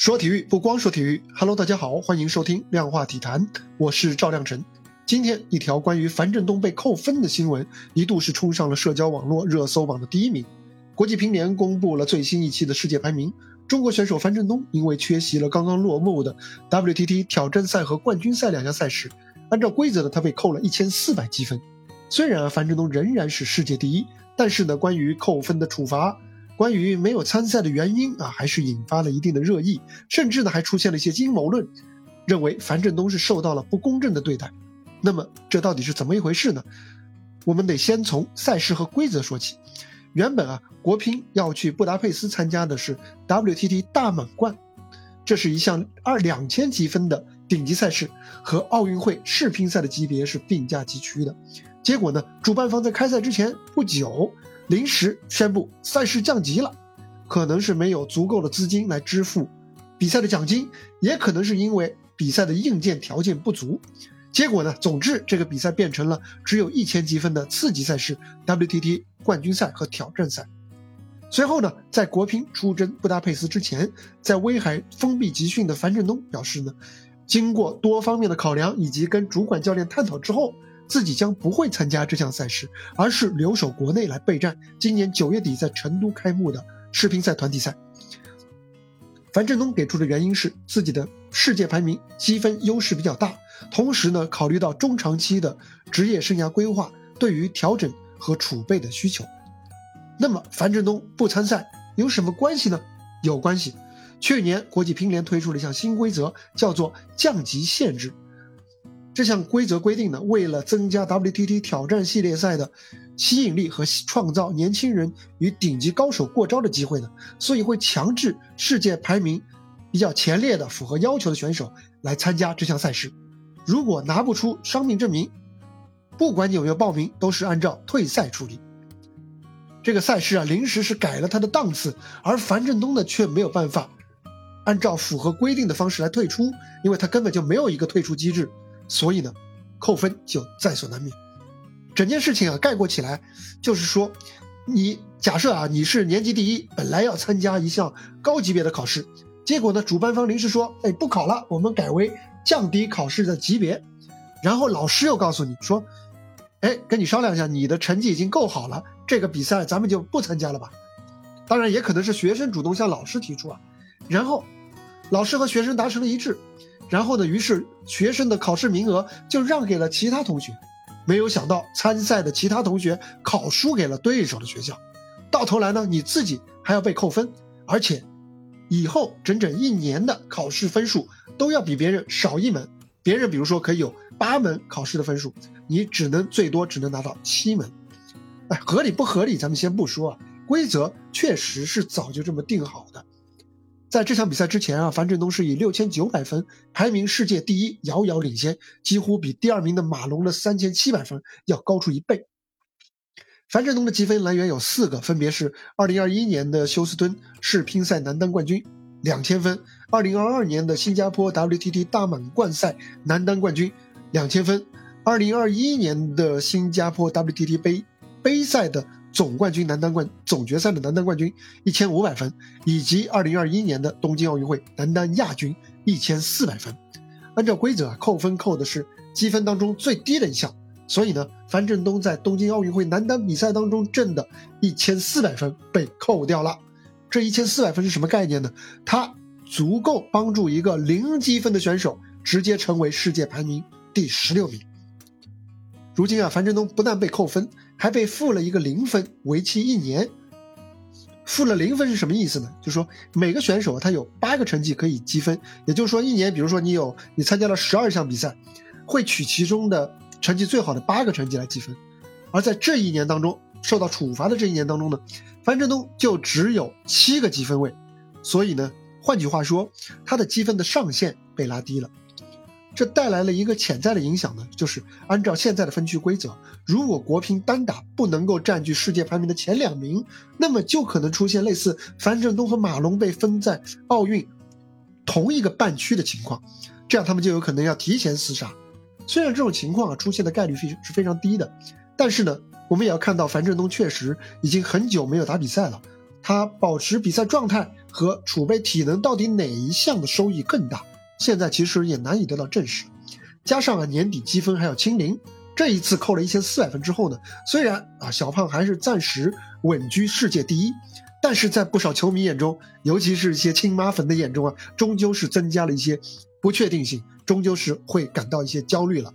说体育不光说体育，Hello，大家好，欢迎收听量化体坛，我是赵亮晨。今天一条关于樊振东被扣分的新闻，一度是冲上了社交网络热搜榜的第一名。国际乒联公布了最新一期的世界排名，中国选手樊振东因为缺席了刚刚落幕的 WTT 挑战赛和冠军赛两项赛事，按照规则呢，他被扣了一千四百积分。虽然，樊振东仍然是世界第一，但是呢，关于扣分的处罚。关于没有参赛的原因啊，还是引发了一定的热议，甚至呢还出现了一些阴谋论，认为樊振东是受到了不公正的对待。那么这到底是怎么一回事呢？我们得先从赛事和规则说起。原本啊，国乒要去布达佩斯参加的是 WTT 大满贯，这是一项二两千积分的顶级赛事，和奥运会世乒赛的级别是并驾齐驱的。结果呢，主办方在开赛之前不久。临时宣布赛事降级了，可能是没有足够的资金来支付比赛的奖金，也可能是因为比赛的硬件条件不足。结果呢，总之这个比赛变成了只有一千积分的次级赛事 WTT 冠军赛和挑战赛。随后呢，在国乒出征布达佩斯之前，在威海封闭集训的樊振东表示呢，经过多方面的考量以及跟主管教练探讨之后。自己将不会参加这项赛事，而是留守国内来备战今年九月底在成都开幕的世乒赛团体赛。樊振东给出的原因是自己的世界排名积分优势比较大，同时呢，考虑到中长期的职业生涯规划对于调整和储备的需求。那么樊振东不参赛有什么关系呢？有关系。去年国际乒联推出了一项新规则，叫做降级限制。这项规则规定呢，为了增加 WTT 挑战系列赛的吸引力和创造年轻人与顶级高手过招的机会呢，所以会强制世界排名比较前列的、符合要求的选手来参加这项赛事。如果拿不出伤病证明，不管你有没有报名，都是按照退赛处理。这个赛事啊，临时是改了他的档次，而樊振东呢，却没有办法按照符合规定的方式来退出，因为他根本就没有一个退出机制。所以呢，扣分就在所难免。整件事情啊，概括起来就是说，你假设啊，你是年级第一，本来要参加一项高级别的考试，结果呢，主办方临时说，哎，不考了，我们改为降低考试的级别。然后老师又告诉你说，哎，跟你商量一下，你的成绩已经够好了，这个比赛咱们就不参加了吧。当然，也可能是学生主动向老师提出啊。然后，老师和学生达成了一致。然后呢？于是学生的考试名额就让给了其他同学，没有想到参赛的其他同学考输给了对手的学校，到头来呢，你自己还要被扣分，而且以后整整一年的考试分数都要比别人少一门。别人比如说可以有八门考试的分数，你只能最多只能拿到七门。哎，合理不合理？咱们先不说啊，规则确实是早就这么定好。在这场比赛之前啊，樊振东是以六千九百分排名世界第一，遥遥领先，几乎比第二名的马龙的三千七百分要高出一倍。樊振东的积分来源有四个，分别是二零二一年的休斯敦世乒赛男单冠军两千分，二零二二年的新加坡 WTT 大满贯赛男单冠军两千分，二零二一年的新加坡 WTT 杯杯赛的。总冠军男单冠总决赛的男单冠军一千五百分，以及二零二一年的东京奥运会男单亚军一千四百分。按照规则啊，扣分扣的是积分当中最低的一项，所以呢，樊振东在东京奥运会男单比赛当中挣的一千四百分被扣掉了。这一千四百分是什么概念呢？它足够帮助一个零积分的选手直接成为世界排名第十六名。如今啊，樊振东不但被扣分。还被负了一个零分，为期一年。负了零分是什么意思呢？就是说每个选手他有八个成绩可以积分，也就是说一年，比如说你有你参加了十二项比赛，会取其中的成绩最好的八个成绩来积分。而在这一年当中受到处罚的这一年当中呢，樊振东就只有七个积分位，所以呢，换句话说，他的积分的上限被拉低了。这带来了一个潜在的影响呢，就是按照现在的分区规则，如果国乒单打不能够占据世界排名的前两名，那么就可能出现类似樊振东和马龙被分在奥运同一个半区的情况，这样他们就有可能要提前厮杀。虽然这种情况啊出现的概率是是非常低的，但是呢，我们也要看到樊振东确实已经很久没有打比赛了，他保持比赛状态和储备体能到底哪一项的收益更大，现在其实也难以得到证实。加上啊年底积分还要清零，这一次扣了一千四百分之后呢，虽然啊小胖还是暂时稳居世界第一，但是在不少球迷眼中，尤其是一些亲妈粉的眼中啊，终究是增加了一些不确定性，终究是会感到一些焦虑了。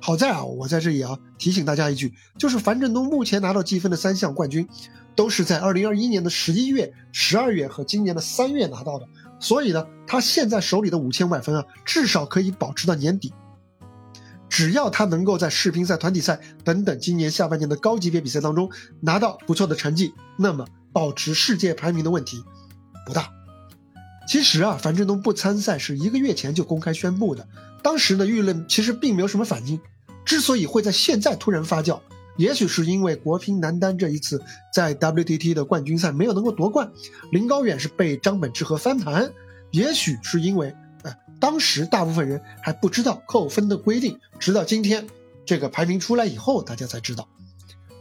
好在啊，我在这里啊提醒大家一句，就是樊振东目前拿到积分的三项冠军，都是在二零二一年的十一月、十二月和今年的三月拿到的。所以呢，他现在手里的五千万分啊，至少可以保持到年底。只要他能够在世乒赛、团体赛等等今年下半年的高级别比赛当中拿到不错的成绩，那么保持世界排名的问题不大。其实啊，樊振东不参赛是一个月前就公开宣布的。当时呢，舆论其实并没有什么反应。之所以会在现在突然发酵，也许是因为国乒男单这一次在 WTT 的冠军赛没有能够夺冠，林高远是被张本智和翻盘。也许是因为，呃，当时大部分人还不知道扣分的规定，直到今天这个排名出来以后，大家才知道。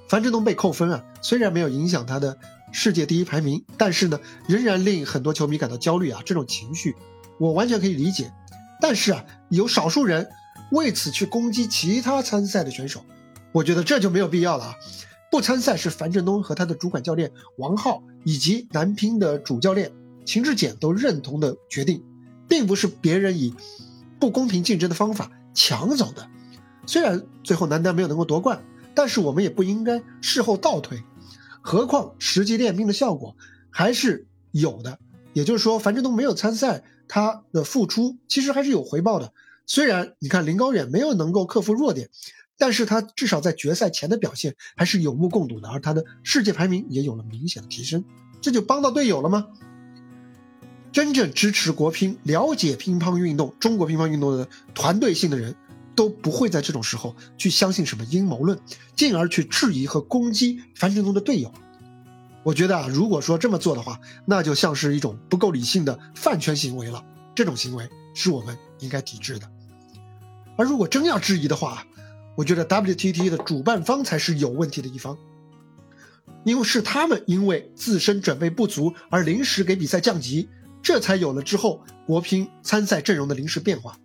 樊振东被扣分啊，虽然没有影响他的。世界第一排名，但是呢，仍然令很多球迷感到焦虑啊！这种情绪，我完全可以理解。但是啊，有少数人为此去攻击其他参赛的选手，我觉得这就没有必要了啊！不参赛是樊振东和他的主管教练王浩以及男乒的主教练秦志戬都认同的决定，并不是别人以不公平竞争的方法抢走的。虽然最后男单没有能够夺冠，但是我们也不应该事后倒退。何况实际练兵的效果还是有的，也就是说，樊振东没有参赛，他的付出其实还是有回报的。虽然你看林高远没有能够克服弱点，但是他至少在决赛前的表现还是有目共睹的，而他的世界排名也有了明显的提升，这就帮到队友了吗？真正支持国乒、了解乒乓运动、中国乒乓运动的团队性的人。都不会在这种时候去相信什么阴谋论，进而去质疑和攻击樊振东的队友。我觉得啊，如果说这么做的话，那就像是一种不够理性的饭圈行为了。这种行为是我们应该抵制的。而如果真要质疑的话，我觉得 WTT 的主办方才是有问题的一方，因为是他们因为自身准备不足而临时给比赛降级，这才有了之后国乒参赛阵容的临时变化。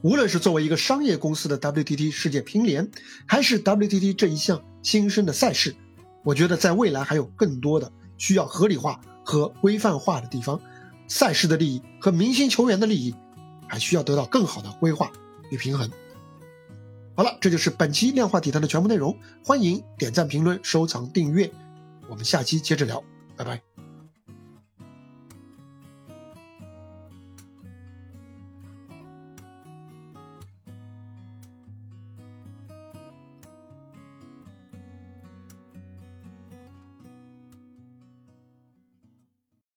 无论是作为一个商业公司的 WTT 世界乒联，还是 WTT 这一项新生的赛事，我觉得在未来还有更多的需要合理化和规范化的地方。赛事的利益和明星球员的利益，还需要得到更好的规划与平衡。好了，这就是本期量化体坛的全部内容。欢迎点赞、评论、收藏、订阅，我们下期接着聊，拜拜。